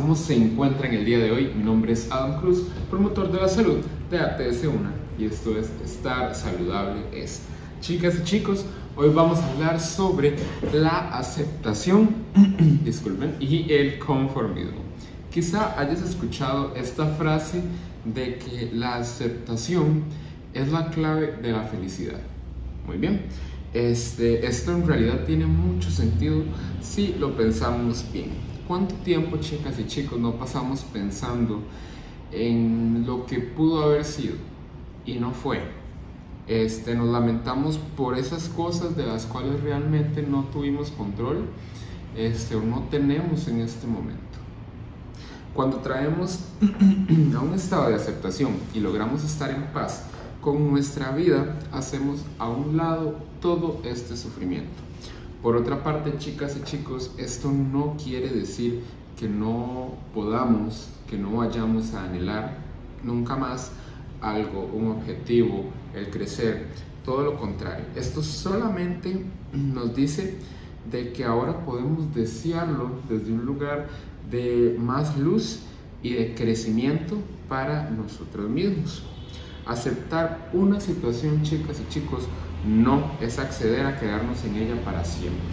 ¿Cómo se encuentra en el día de hoy? Mi nombre es Adam Cruz, promotor de la salud de ATS1 y esto es Estar Saludable es. Chicas y chicos, hoy vamos a hablar sobre la aceptación disculpen, y el conformismo. Quizá hayas escuchado esta frase de que la aceptación es la clave de la felicidad. Muy bien, este, esto en realidad tiene mucho sentido si lo pensamos bien. ¿Cuánto tiempo, chicas y chicos, no pasamos pensando en lo que pudo haber sido y no fue? Este, nos lamentamos por esas cosas de las cuales realmente no tuvimos control este, o no tenemos en este momento. Cuando traemos a un estado de aceptación y logramos estar en paz con nuestra vida, hacemos a un lado todo este sufrimiento. Por otra parte, chicas y chicos, esto no quiere decir que no podamos, que no vayamos a anhelar nunca más algo, un objetivo, el crecer, todo lo contrario. Esto solamente nos dice de que ahora podemos desearlo desde un lugar de más luz y de crecimiento para nosotros mismos. Aceptar una situación, chicas y chicos, no es acceder a quedarnos en ella para siempre.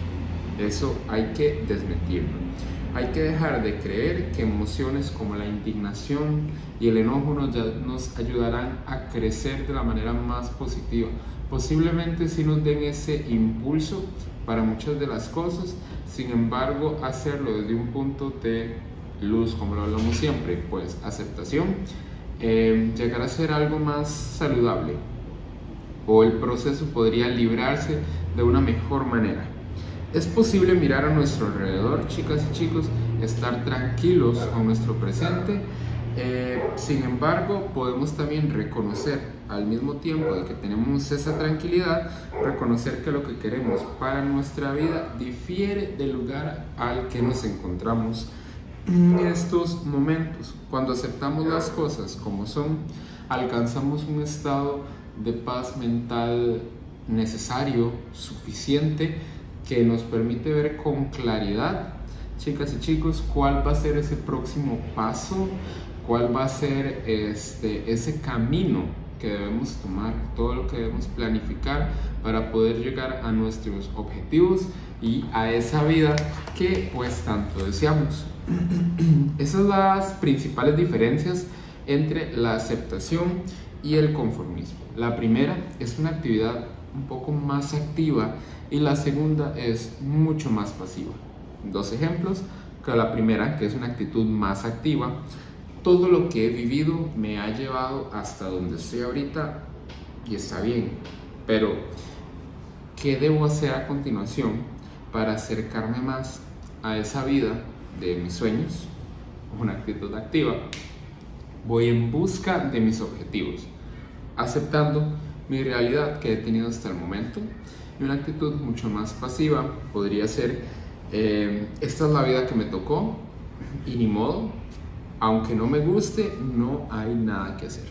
Eso hay que desmentirlo. Hay que dejar de creer que emociones como la indignación y el enojo nos, ayudarán a crecer de la manera más positiva. Posiblemente sí nos den ese impulso para muchas de las cosas, sin embargo hacerlo desde un punto de luz, como lo hablamos siempre, pues aceptación, eh, llegar a ser algo más saludable o el proceso podría librarse de una mejor manera. Es posible mirar a nuestro alrededor, chicas y chicos, estar tranquilos con nuestro presente. Eh, sin embargo, podemos también reconocer al mismo tiempo de que tenemos esa tranquilidad, reconocer que lo que queremos para nuestra vida difiere del lugar al que nos encontramos en estos momentos. Cuando aceptamos las cosas como son, alcanzamos un estado de paz mental necesario, suficiente, que nos permite ver con claridad, chicas y chicos, cuál va a ser ese próximo paso, cuál va a ser este, ese camino que debemos tomar, todo lo que debemos planificar para poder llegar a nuestros objetivos y a esa vida que pues tanto deseamos. Esas son las principales diferencias entre la aceptación y el conformismo. La primera es una actividad un poco más activa y la segunda es mucho más pasiva. Dos ejemplos, que la primera, que es una actitud más activa, todo lo que he vivido me ha llevado hasta donde estoy ahorita y está bien, pero ¿qué debo hacer a continuación para acercarme más a esa vida de mis sueños? Una actitud activa. Voy en busca de mis objetivos aceptando mi realidad que he tenido hasta el momento. Y una actitud mucho más pasiva podría ser, eh, esta es la vida que me tocó y ni modo, aunque no me guste, no hay nada que hacer.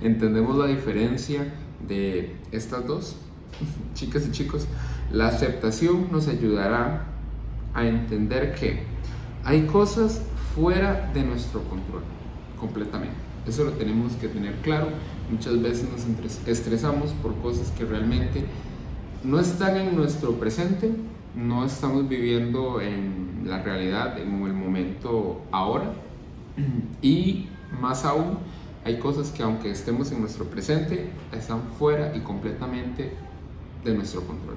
¿Entendemos la diferencia de estas dos? Chicas y chicos, la aceptación nos ayudará a entender que hay cosas fuera de nuestro control, completamente eso lo tenemos que tener claro. Muchas veces nos estresamos por cosas que realmente no están en nuestro presente, no estamos viviendo en la realidad, en el momento ahora. Y más aún, hay cosas que aunque estemos en nuestro presente, están fuera y completamente de nuestro control.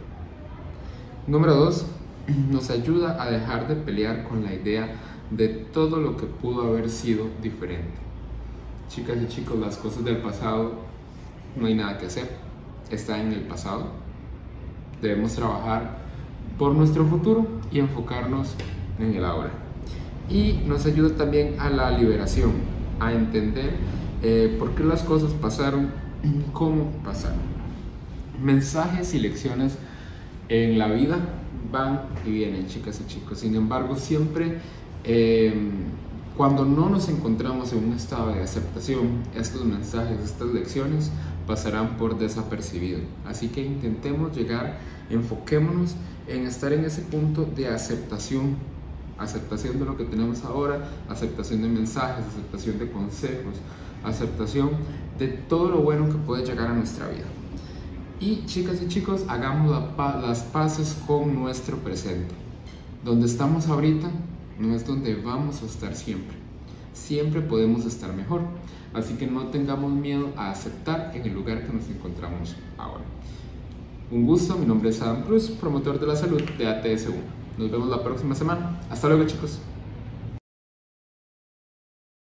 Número dos, nos ayuda a dejar de pelear con la idea de todo lo que pudo haber sido diferente Chicas y chicos, las cosas del pasado no hay nada que hacer, está en el pasado. Debemos trabajar por nuestro futuro y enfocarnos en el ahora. Y nos ayuda también a la liberación, a entender eh, por qué las cosas pasaron, cómo pasaron. Mensajes y lecciones en la vida van y vienen, chicas y chicos. Sin embargo, siempre eh, cuando no nos encontramos en un estado de aceptación, estos mensajes, estas lecciones pasarán por desapercibido. Así que intentemos llegar, enfoquémonos en estar en ese punto de aceptación aceptación de lo que tenemos ahora, aceptación de mensajes, aceptación de consejos, aceptación de todo lo bueno que puede llegar a nuestra vida. Y chicas y chicos, hagamos las paces con nuestro presente. Donde estamos ahorita no es donde vamos a estar siempre. Siempre podemos estar mejor. Así que no tengamos miedo a aceptar en el lugar que nos encontramos ahora. Un gusto, mi nombre es Adam Cruz, promotor de la salud de ATS1. Nos vemos la próxima semana. Hasta luego chicos.